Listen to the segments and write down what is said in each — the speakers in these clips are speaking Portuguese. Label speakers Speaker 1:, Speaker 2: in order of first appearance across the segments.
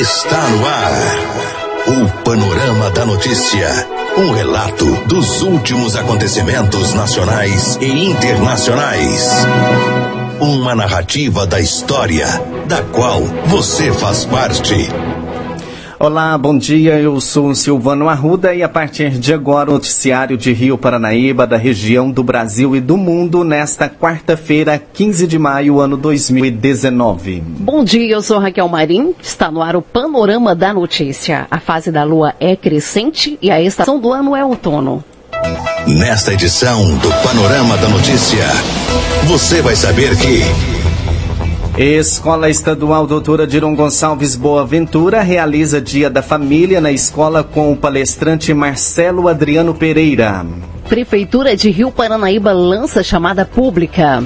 Speaker 1: Está no ar. O Panorama da Notícia. Um relato dos últimos acontecimentos nacionais e internacionais. Uma narrativa da história, da qual você faz parte.
Speaker 2: Olá, bom dia. Eu sou Silvano Arruda e a partir de agora o noticiário de Rio Paranaíba, da região do Brasil e do mundo, nesta quarta-feira, 15 de maio, ano 2019.
Speaker 3: Bom dia, eu sou Raquel Marim. Está no ar o Panorama da Notícia. A fase da lua é crescente e a estação do ano é outono.
Speaker 1: Nesta edição do Panorama da Notícia, você vai saber que.
Speaker 2: Escola Estadual Doutora Diron Gonçalves Boaventura realiza Dia da Família na escola com o palestrante Marcelo Adriano Pereira.
Speaker 3: Prefeitura de Rio Paranaíba lança chamada pública.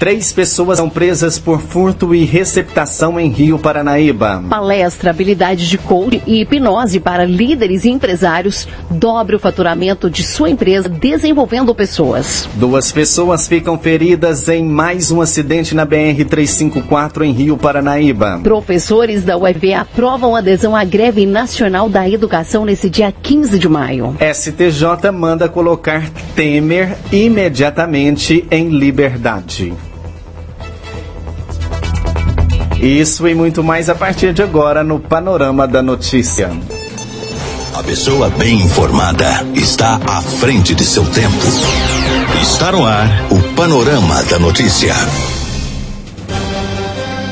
Speaker 2: Três pessoas são presas por furto e receptação em Rio Paranaíba.
Speaker 3: Palestra Habilidade de Coaching e Hipnose para líderes e empresários dobre o faturamento de sua empresa desenvolvendo pessoas.
Speaker 2: Duas pessoas ficam feridas em mais um acidente na BR-354 em Rio Paranaíba.
Speaker 3: Professores da UFV aprovam adesão à greve nacional da educação nesse dia 15 de maio.
Speaker 2: STJ manda colocar Temer imediatamente em liberdade. Isso e muito mais a partir de agora no Panorama da Notícia.
Speaker 1: A pessoa bem informada está à frente de seu tempo. Está no ar o Panorama da Notícia.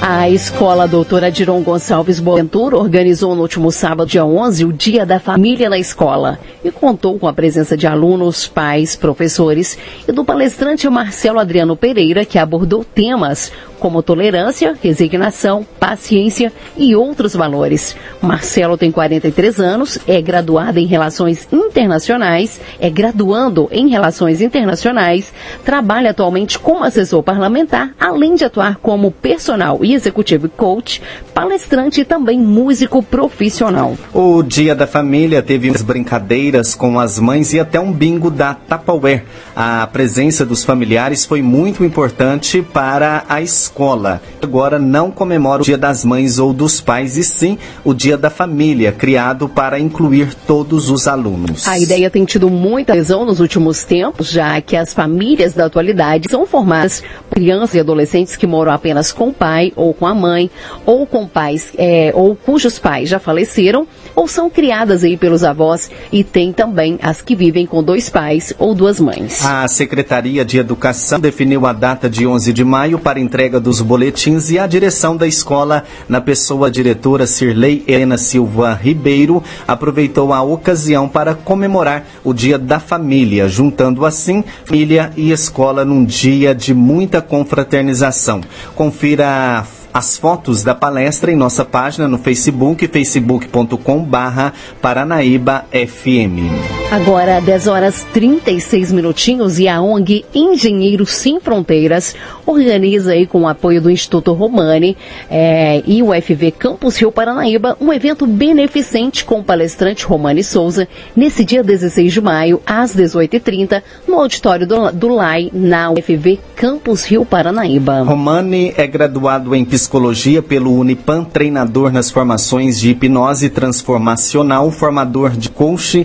Speaker 3: A escola doutora Diron Gonçalves Boaventura organizou no último sábado, dia 11, o Dia da Família na escola e contou com a presença de alunos, pais, professores e do palestrante Marcelo Adriano Pereira, que abordou temas como tolerância, resignação, paciência e outros valores. Marcelo tem 43 anos, é graduado em Relações Internacionais, é graduando em Relações Internacionais, trabalha atualmente como assessor parlamentar, além de atuar como personal e executivo coach, palestrante e também músico profissional.
Speaker 2: O Dia da Família teve brincadeiras com as mães e até um bingo da Tupperware. A presença dos familiares foi muito importante para a escola escola. Agora não comemora o Dia das Mães ou dos Pais, e sim o Dia da Família, criado para incluir todos os alunos.
Speaker 3: A ideia tem tido muita adesão nos últimos tempos, já que as famílias da atualidade são formadas por crianças e adolescentes que moram apenas com o pai ou com a mãe, ou com pais, é, ou cujos pais já faleceram, ou são criadas aí pelos avós, e tem também as que vivem com dois pais ou duas mães.
Speaker 2: A Secretaria de Educação definiu a data de 11 de maio para entrega dos boletins e a direção da escola, na pessoa diretora Cirlei Helena Silva Ribeiro, aproveitou a ocasião para comemorar o Dia da Família, juntando assim família e escola num dia de muita confraternização. Confira as fotos da palestra em nossa página no Facebook, facebook.com barra Paranaíba FM.
Speaker 3: Agora, 10 horas 36 minutinhos e a ONG Engenheiros Sem Fronteiras organiza aí com o apoio do Instituto Romani é, e o FV Campus Rio Paranaíba um evento beneficente com o palestrante Romani Souza nesse dia 16 de maio às 18h30 no auditório do, do LAI na UFV Campus Rio Paranaíba.
Speaker 2: Romani é graduado em psicologia pelo Unipan, treinador nas formações de hipnose transformacional, formador de coach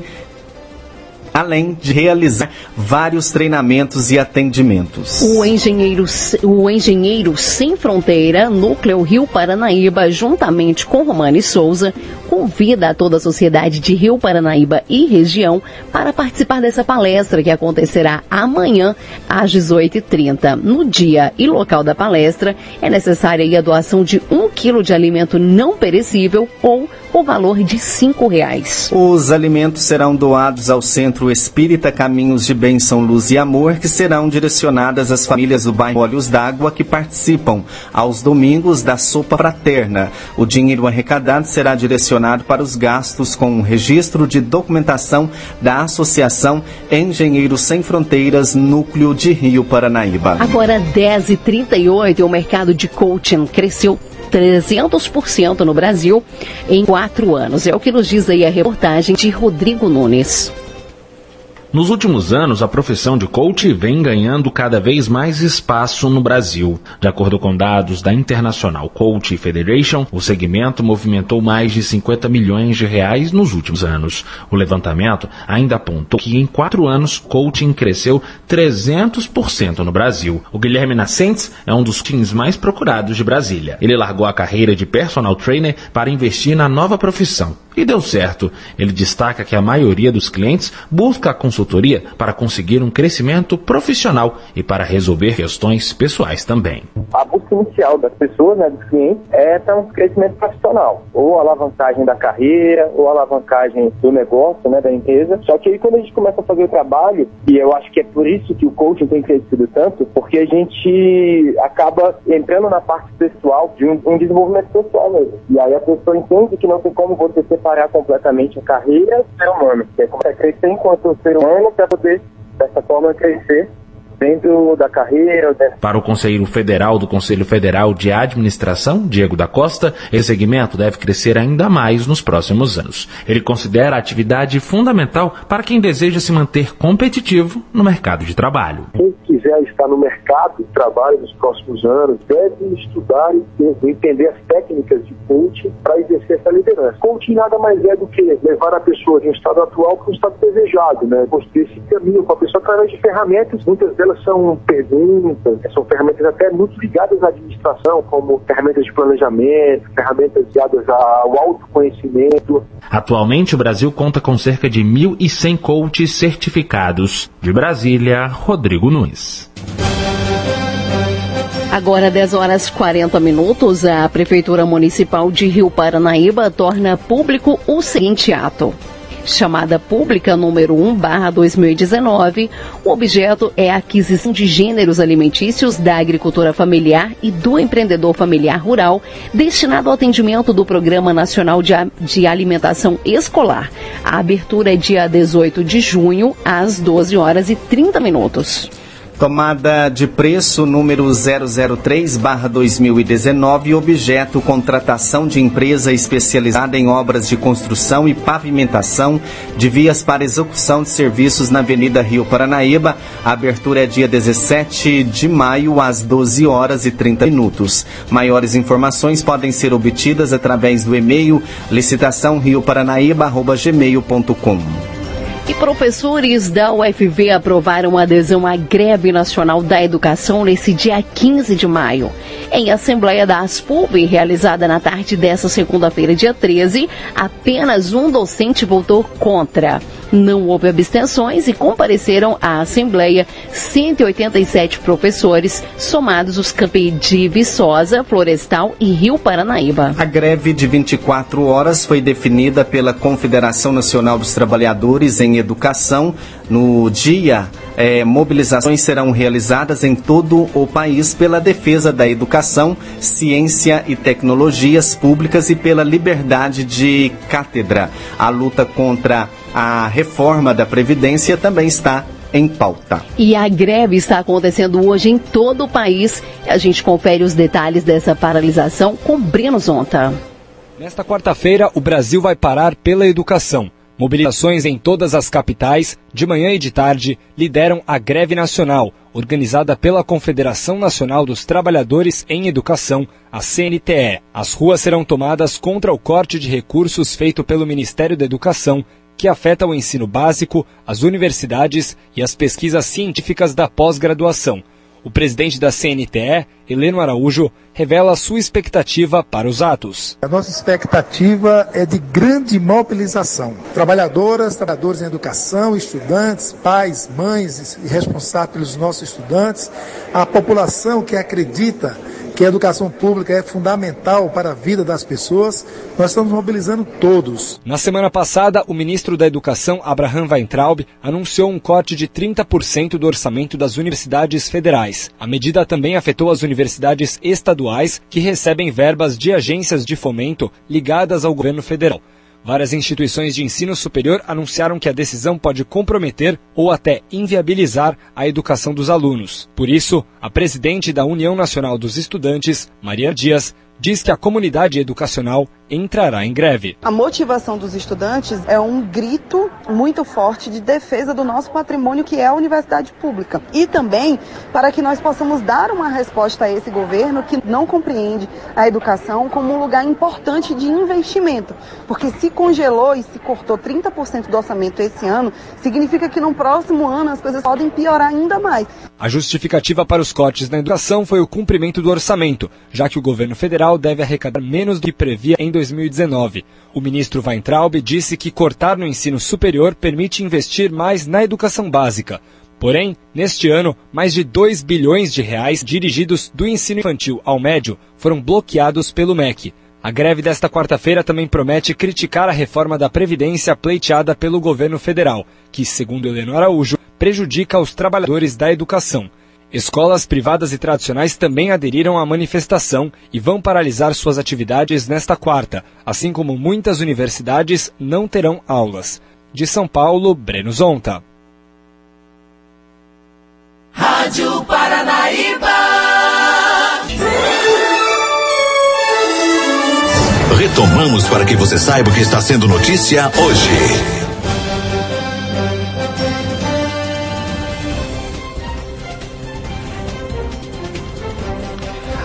Speaker 2: além de realizar vários treinamentos e atendimentos.
Speaker 3: O engenheiro, o engenheiro Sem Fronteira, Núcleo Rio Paranaíba, juntamente com Romani Souza, convida a toda a sociedade de Rio Paranaíba e região para participar dessa palestra que acontecerá amanhã às 18h30. No dia e local da palestra, é necessária a doação de um quilo de alimento não perecível ou o valor de cinco reais.
Speaker 2: Os alimentos serão doados ao Centro Espírita Caminhos de Bênção, Luz e Amor, que serão direcionadas às famílias do bairro Olhos d'Água que participam aos domingos da sopa fraterna. O dinheiro arrecadado será direcionado para os gastos com o registro de documentação da Associação Engenheiros Sem Fronteiras, Núcleo de Rio Paranaíba.
Speaker 3: Agora 10h38, o mercado de coaching cresceu 300% no Brasil em quatro anos. É o que nos diz aí a reportagem de Rodrigo Nunes.
Speaker 4: Nos últimos anos, a profissão de coach vem ganhando cada vez mais espaço no Brasil. De acordo com dados da International Coach Federation, o segmento movimentou mais de 50 milhões de reais nos últimos anos. O levantamento ainda apontou que em quatro anos, coaching cresceu 300% no Brasil. O Guilherme Nascentes é um dos teams mais procurados de Brasília. Ele largou a carreira de personal trainer para investir na nova profissão. E deu certo. Ele destaca que a maioria dos clientes busca a consultoria para conseguir um crescimento profissional e para resolver questões pessoais também.
Speaker 5: A busca inicial das pessoas, né, dos clientes, é ter um crescimento profissional, ou alavancagem da carreira, ou alavancagem do negócio, né, da empresa. Só que aí quando a gente começa a fazer o trabalho, e eu acho que é por isso que o coaching tem crescido tanto, porque a gente acaba entrando na parte pessoal de um, um desenvolvimento pessoal mesmo. E aí a pessoa entende que não tem como você ser separar completamente a carreira do ser humano. É como é crescer enquanto ser humano para poder, dessa forma, crescer dentro da carreira. Dentro...
Speaker 4: Para o Conselheiro Federal do Conselho Federal de Administração, Diego da Costa, esse segmento deve crescer ainda mais nos próximos anos. Ele considera a atividade fundamental para quem deseja se manter competitivo no mercado de trabalho.
Speaker 6: Quem quiser estar no mercado de trabalho nos próximos anos deve estudar e entender as técnicas de coaching para exercer essa liderança. Coaching nada mais é do que levar a pessoa de um estado atual para um estado desejado, né? Construir esse caminho com a pessoa através de ferramentas, muitas delas são perguntas, são ferramentas até muito ligadas à administração, como ferramentas de planejamento, ferramentas ligadas ao autoconhecimento.
Speaker 4: Atualmente, o Brasil conta com cerca de 1.100 coaches certificados. De Brasília, Rodrigo Nunes.
Speaker 3: Agora, 10 horas 40 minutos, a Prefeitura Municipal de Rio Paranaíba torna público o seguinte ato chamada pública número 1 barra 2019. O objeto é a aquisição de gêneros alimentícios da agricultura familiar e do empreendedor familiar rural, destinado ao atendimento do Programa Nacional de, de Alimentação Escolar. A abertura é dia 18 de junho, às 12 horas e 30 minutos.
Speaker 2: Tomada de preço número 003/2019, objeto contratação de empresa especializada em obras de construção e pavimentação de vias para execução de serviços na Avenida Rio Paranaíba. A abertura é dia 17 de maio às 12 horas e 30 minutos. Maiores informações podem ser obtidas através do e-mail licitaçãorioparanaíba@gmail.com.
Speaker 3: E professores da UFV aprovaram a adesão à greve nacional da educação nesse dia 15 de maio. Em assembleia da ASPUV, realizada na tarde dessa segunda-feira, dia 13, apenas um docente votou contra. Não houve abstenções e compareceram à Assembleia 187 professores, somados os campi de Viçosa, Florestal e Rio Paranaíba.
Speaker 2: A greve de 24 horas foi definida pela Confederação Nacional dos Trabalhadores em Educação. No dia, eh, mobilizações serão realizadas em todo o país pela defesa da educação, ciência e tecnologias públicas e pela liberdade de cátedra. A luta contra a reforma da Previdência também está em pauta.
Speaker 3: E a greve está acontecendo hoje em todo o país. A gente confere os detalhes dessa paralisação com Breno Zonta.
Speaker 7: Nesta quarta-feira, o Brasil vai parar pela educação. Mobilizações em todas as capitais, de manhã e de tarde, lideram a greve nacional, organizada pela Confederação Nacional dos Trabalhadores em Educação, a CNTE. As ruas serão tomadas contra o corte de recursos feito pelo Ministério da Educação que afeta o ensino básico, as universidades e as pesquisas científicas da pós-graduação. O presidente da CNTE, Heleno Araújo, revela sua expectativa para os atos.
Speaker 8: A nossa expectativa é de grande mobilização. Trabalhadoras, trabalhadores em educação, estudantes, pais, mães e responsáveis pelos nossos estudantes, a população que acredita que a educação pública é fundamental para a vida das pessoas, nós estamos mobilizando todos.
Speaker 7: Na semana passada, o ministro da Educação, Abraham Weintraub, anunciou um corte de 30% do orçamento das universidades federais. A medida também afetou as universidades estaduais, que recebem verbas de agências de fomento ligadas ao governo federal. Várias instituições de ensino superior anunciaram que a decisão pode comprometer ou até inviabilizar a educação dos alunos. Por isso, a presidente da União Nacional dos Estudantes, Maria Dias, diz que a comunidade educacional entrará em greve.
Speaker 9: A motivação dos estudantes é um grito muito forte de defesa do nosso patrimônio, que é a universidade pública. E também para que nós possamos dar uma resposta a esse governo que não compreende a educação como um lugar importante de investimento. Porque se congelou e se cortou 30% do orçamento esse ano, significa que no próximo ano as coisas podem piorar ainda mais.
Speaker 7: A justificativa para os cortes na educação foi o cumprimento do orçamento, já que o governo federal deve arrecadar menos do que previa em 2019. O ministro Weintraub disse que cortar no ensino superior permite investir mais na educação básica. Porém, neste ano, mais de 2 bilhões de reais dirigidos do ensino infantil ao médio foram bloqueados pelo MEC. A greve desta quarta-feira também promete criticar a reforma da Previdência pleiteada pelo governo federal, que, segundo Heleno Araújo, prejudica os trabalhadores da educação. Escolas privadas e tradicionais também aderiram à manifestação e vão paralisar suas atividades nesta quarta, assim como muitas universidades não terão aulas. De São Paulo, Breno Zonta.
Speaker 1: Rádio Paranaíba. Retomamos para que você saiba o que está sendo notícia hoje.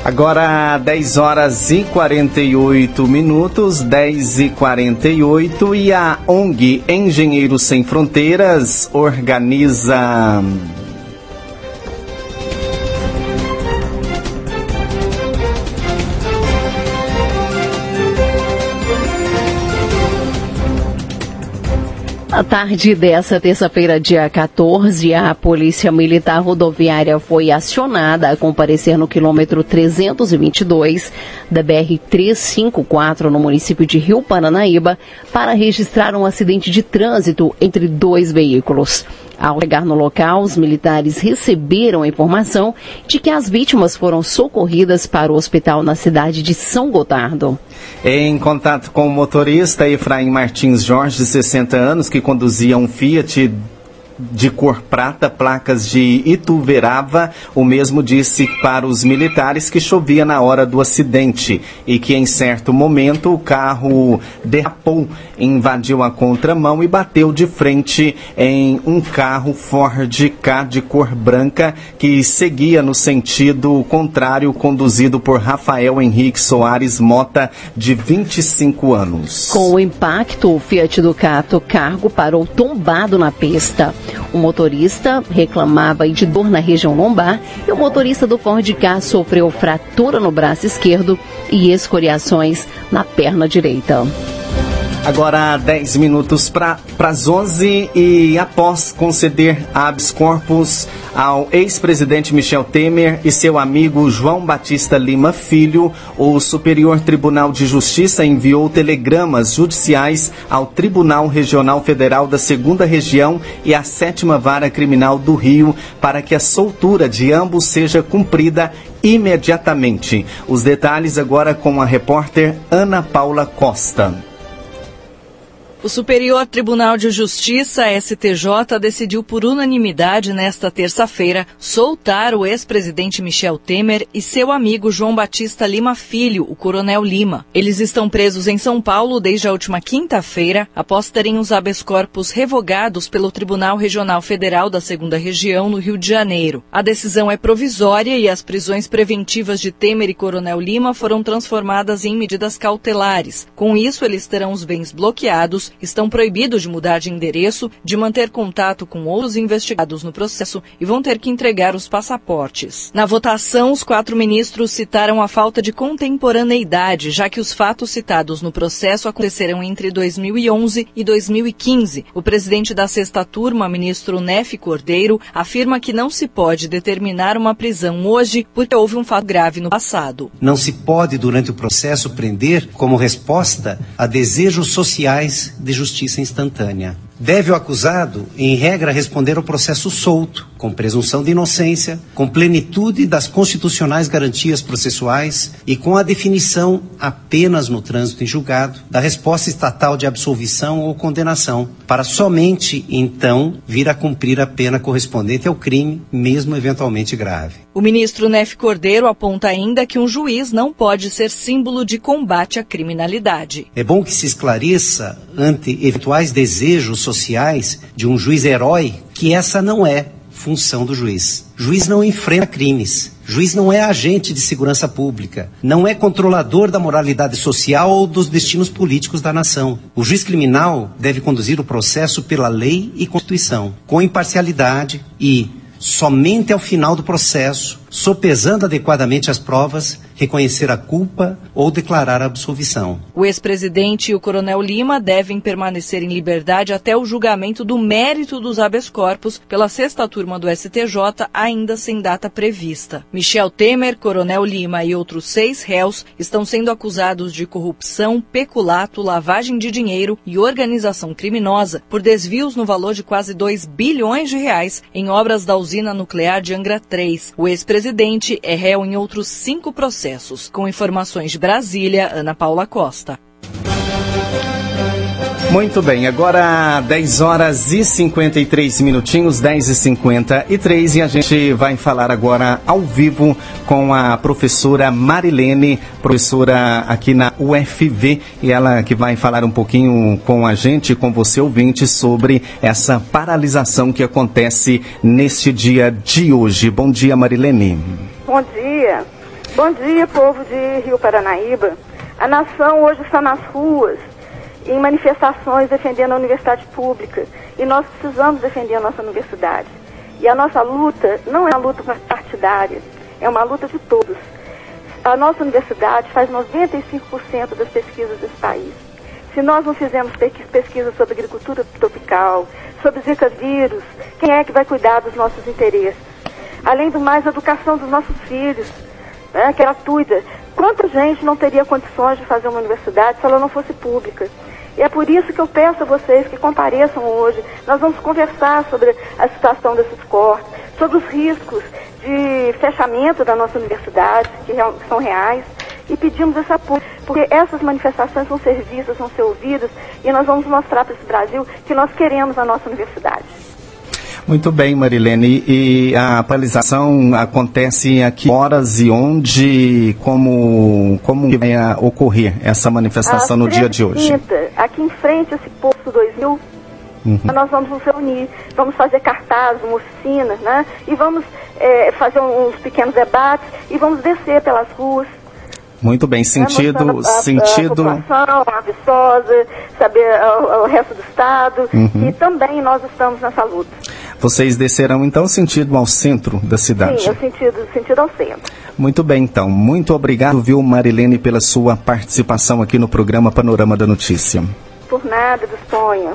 Speaker 2: Agora 10 horas e 48 minutos, 10 e 48 e a ONG Engenheiros Sem Fronteiras organiza
Speaker 3: Na tarde dessa terça-feira, dia 14, a Polícia Militar Rodoviária foi acionada a comparecer no quilômetro 322 da BR-354, no município de Rio Paranaíba, para registrar um acidente de trânsito entre dois veículos. Ao chegar no local, os militares receberam a informação de que as vítimas foram socorridas para o hospital na cidade de São Gotardo.
Speaker 2: Em contato com o motorista Efraim Martins Jorge, de 60 anos, que conduzia um Fiat de cor prata, placas de Ituverava. O mesmo disse para os militares que chovia na hora do acidente e que em certo momento o carro derrapou, invadiu a contramão e bateu de frente em um carro Ford K de cor branca que seguia no sentido contrário, conduzido por Rafael Henrique Soares Mota, de 25 anos.
Speaker 3: Com o impacto, o Fiat Ducato Cargo parou tombado na pista. O motorista reclamava de dor na região lombar e o motorista do Ford Ka sofreu fratura no braço esquerdo e escoriações na perna direita.
Speaker 2: Agora 10 minutos para as 11 e após conceder habeas corpus ao ex-presidente Michel Temer e seu amigo João Batista Lima Filho, o Superior Tribunal de Justiça enviou telegramas judiciais ao Tribunal Regional Federal da Segunda Região e à Sétima Vara Criminal do Rio para que a soltura de ambos seja cumprida imediatamente. Os detalhes agora com a repórter Ana Paula Costa.
Speaker 10: O Superior Tribunal de Justiça, STJ, decidiu por unanimidade nesta terça-feira soltar o ex-presidente Michel Temer e seu amigo João Batista Lima Filho, o Coronel Lima. Eles estão presos em São Paulo desde a última quinta-feira, após terem os habeas corpus revogados pelo Tribunal Regional Federal da Segunda Região, no Rio de Janeiro. A decisão é provisória e as prisões preventivas de Temer e Coronel Lima foram transformadas em medidas cautelares. Com isso, eles terão os bens bloqueados estão proibidos de mudar de endereço, de manter contato com outros investigados no processo e vão ter que entregar os passaportes. Na votação, os quatro ministros citaram a falta de contemporaneidade, já que os fatos citados no processo aconteceram entre 2011 e 2015. O presidente da sexta turma, ministro Nefe Cordeiro, afirma que não se pode determinar uma prisão hoje porque houve um fato grave no passado.
Speaker 11: Não se pode, durante o processo, prender como resposta a desejos sociais de justiça instantânea. Deve o acusado, em regra, responder ao processo solto, com presunção de inocência, com plenitude das constitucionais garantias processuais e com a definição, apenas no trânsito em julgado, da resposta estatal de absolvição ou condenação, para somente então vir a cumprir a pena correspondente ao crime, mesmo eventualmente grave.
Speaker 10: O ministro Nef Cordeiro aponta ainda que um juiz não pode ser símbolo de combate à criminalidade.
Speaker 11: É bom que se esclareça, ante eventuais desejos sociais de um juiz herói, que essa não é função do juiz. Juiz não enfrenta crimes. Juiz não é agente de segurança pública, não é controlador da moralidade social ou dos destinos políticos da nação. O juiz criminal deve conduzir o processo pela lei e Constituição, com imparcialidade e, somente ao final do processo, sopesando adequadamente as provas, reconhecer a culpa ou declarar a absolvição.
Speaker 10: O ex-presidente e o coronel Lima devem permanecer em liberdade até o julgamento do mérito dos habeas corpus pela sexta turma do STJ, ainda sem data prevista. Michel Temer, coronel Lima e outros seis réus estão sendo acusados de corrupção, peculato, lavagem de dinheiro e organização criminosa por desvios no valor de quase 2 bilhões de reais em obras da usina nuclear de Angra 3. O ex-presidente é réu em outros cinco processos processos. Com informações de Brasília, Ana Paula Costa.
Speaker 2: Muito bem, agora 10 horas e 53 minutinhos, 10 e 53 e a gente vai falar agora ao vivo com a professora Marilene, professora aqui na UFV, e ela que vai falar um pouquinho com a gente, com você ouvinte, sobre essa paralisação que acontece neste dia de hoje. Bom dia, Marilene.
Speaker 12: Bom dia. Bom dia, povo de Rio Paranaíba. A nação hoje está nas ruas, em manifestações defendendo a universidade pública. E nós precisamos defender a nossa universidade. E a nossa luta não é uma luta partidária, é uma luta de todos. A nossa universidade faz 95% das pesquisas desse país. Se nós não fizermos pesquisa sobre agricultura tropical, sobre zika vírus, quem é que vai cuidar dos nossos interesses? Além do mais, a educação dos nossos filhos, né, que é gratuita. Quanta gente não teria condições de fazer uma universidade se ela não fosse pública? E é por isso que eu peço a vocês que compareçam hoje. Nós vamos conversar sobre a situação desses cortes, sobre os riscos de fechamento da nossa universidade, que são reais, e pedimos esse apoio, porque essas manifestações vão ser vistas, vão ser ouvidas, e nós vamos mostrar para esse Brasil que nós queremos a nossa universidade.
Speaker 2: Muito bem, Marilene. E a paralisação acontece a que horas e onde, como, como vai ocorrer essa manifestação
Speaker 12: Às
Speaker 2: no dia de hoje?
Speaker 12: Aqui em frente, esse posto 2000, uhum. nós vamos nos reunir, vamos fazer cartazes, uma oficina, né? E vamos é, fazer uns pequenos debates e vamos descer pelas ruas.
Speaker 2: Muito bem, sentido,
Speaker 12: a,
Speaker 2: sentido.
Speaker 12: A população, a Viçosa, saber o, o, resto do estado uhum. e também nós estamos nessa luta.
Speaker 2: Vocês descerão então sentido ao centro da cidade?
Speaker 12: Sim, o sentido, sentido ao centro.
Speaker 2: Muito bem, então. Muito obrigado, viu, Marilene, pela sua participação aqui no programa Panorama da Notícia.
Speaker 12: Por nada, disponha.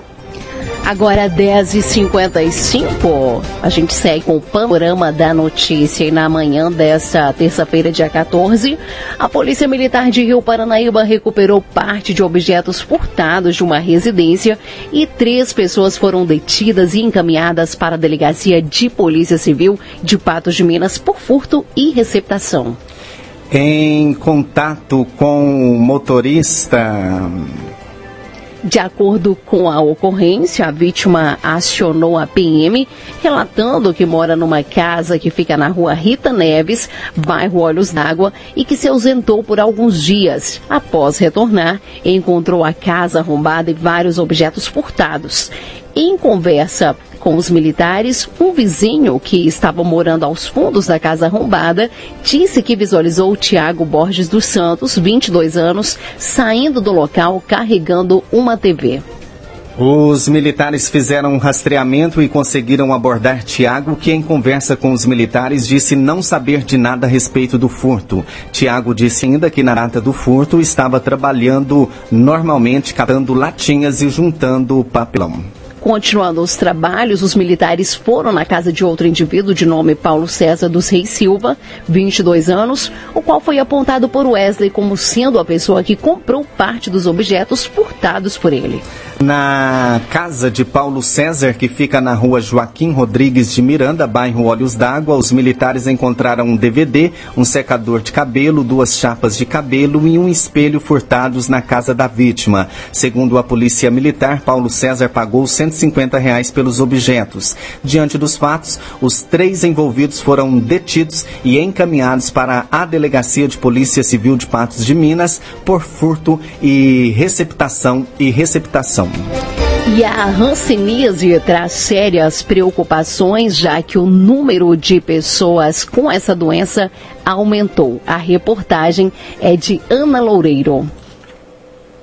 Speaker 3: Agora 10h55, a gente segue com o panorama da notícia e na manhã desta terça-feira, dia 14, a Polícia Militar de Rio Paranaíba recuperou parte de objetos furtados de uma residência e três pessoas foram detidas e encaminhadas para a Delegacia de Polícia Civil de Patos de Minas por furto e receptação.
Speaker 2: Em contato com o motorista
Speaker 3: de acordo com a ocorrência, a vítima acionou a PM, relatando que mora numa casa que fica na rua Rita Neves, bairro Olhos d'Água, e que se ausentou por alguns dias. Após retornar, encontrou a casa arrombada e vários objetos furtados. Em conversa com os militares, um vizinho que estava morando aos fundos da casa arrombada disse que visualizou Tiago Borges dos Santos, 22 anos, saindo do local carregando uma TV.
Speaker 2: Os militares fizeram um rastreamento e conseguiram abordar Tiago, que em conversa com os militares disse não saber de nada a respeito do furto. Tiago disse ainda que na data do furto estava trabalhando normalmente, catando latinhas e juntando papelão.
Speaker 3: Continuando os trabalhos, os militares foram na casa de outro indivíduo de nome Paulo César dos Reis Silva, 22 anos, o qual foi apontado por Wesley como sendo a pessoa que comprou parte dos objetos furtados por ele.
Speaker 2: Na casa de Paulo César, que fica na rua Joaquim Rodrigues de Miranda, bairro Olhos d'Água, os militares encontraram um DVD, um secador de cabelo, duas chapas de cabelo e um espelho furtados na casa da vítima. Segundo a polícia militar, Paulo César pagou 150 reais pelos objetos. Diante dos fatos, os três envolvidos foram detidos e encaminhados para a Delegacia de Polícia Civil de Patos de Minas por furto e receptação e receptação.
Speaker 3: E a hanseníase traz sérias preocupações, já que o número de pessoas com essa doença aumentou. A reportagem é de Ana Loureiro.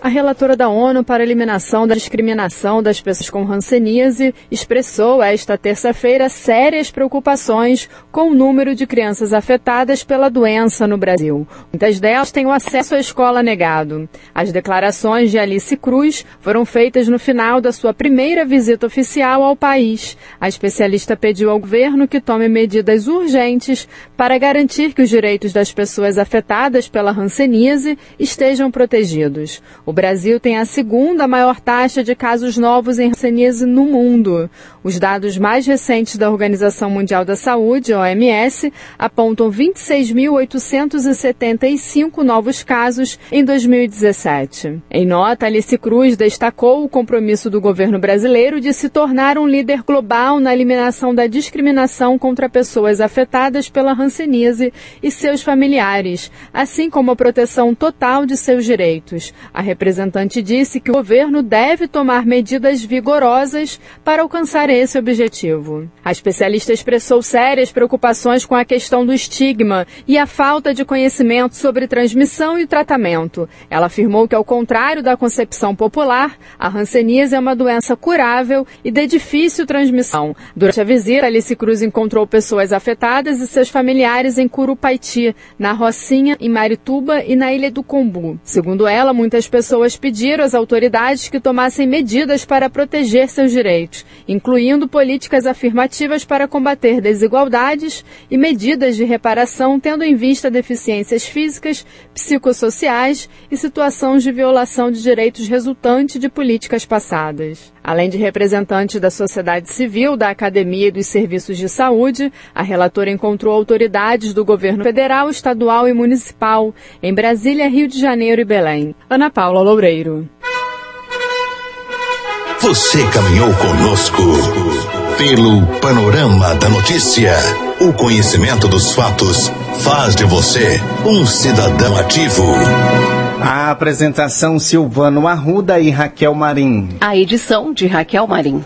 Speaker 13: A relatora da ONU para a eliminação da discriminação das pessoas com hanseníase expressou esta terça-feira sérias preocupações com o número de crianças afetadas pela doença no Brasil. Muitas delas têm o acesso à escola negado. As declarações de Alice Cruz foram feitas no final da sua primeira visita oficial ao país. A especialista pediu ao governo que tome medidas urgentes para garantir que os direitos das pessoas afetadas pela hanseníase estejam protegidos. O Brasil tem a segunda maior taxa de casos novos em hanseníase no mundo. Os dados mais recentes da Organização Mundial da Saúde, OMS, apontam 26.875 novos casos em 2017. Em nota, Alice Cruz destacou o compromisso do governo brasileiro de se tornar um líder global na eliminação da discriminação contra pessoas afetadas pela hanseníase e seus familiares, assim como a proteção total de seus direitos. A representante disse que o governo deve tomar medidas vigorosas para alcançar esse objetivo. A especialista expressou sérias preocupações com a questão do estigma e a falta de conhecimento sobre transmissão e tratamento. Ela afirmou que, ao contrário da concepção popular, a hanseníase é uma doença curável e de difícil transmissão. Durante a visita, Alice Cruz encontrou pessoas afetadas e seus familiares em Curupaiti, na Rocinha, em Marituba e na Ilha do Combu. Segundo ela, muitas pessoas pessoas pediram às autoridades que tomassem medidas para proteger seus direitos, incluindo políticas afirmativas para combater desigualdades e medidas de reparação, tendo em vista deficiências físicas, psicossociais e situações de violação de direitos resultante de políticas passadas. Além de representantes da sociedade civil, da academia e dos serviços de saúde, a relatora encontrou autoridades do governo federal, estadual e municipal em Brasília, Rio de Janeiro e Belém. Ana Paula Loureiro.
Speaker 1: Você caminhou conosco pelo panorama da notícia. O conhecimento dos fatos faz de você um cidadão ativo.
Speaker 2: A apresentação Silvano Arruda e Raquel Marim.
Speaker 3: A edição de Raquel Marim.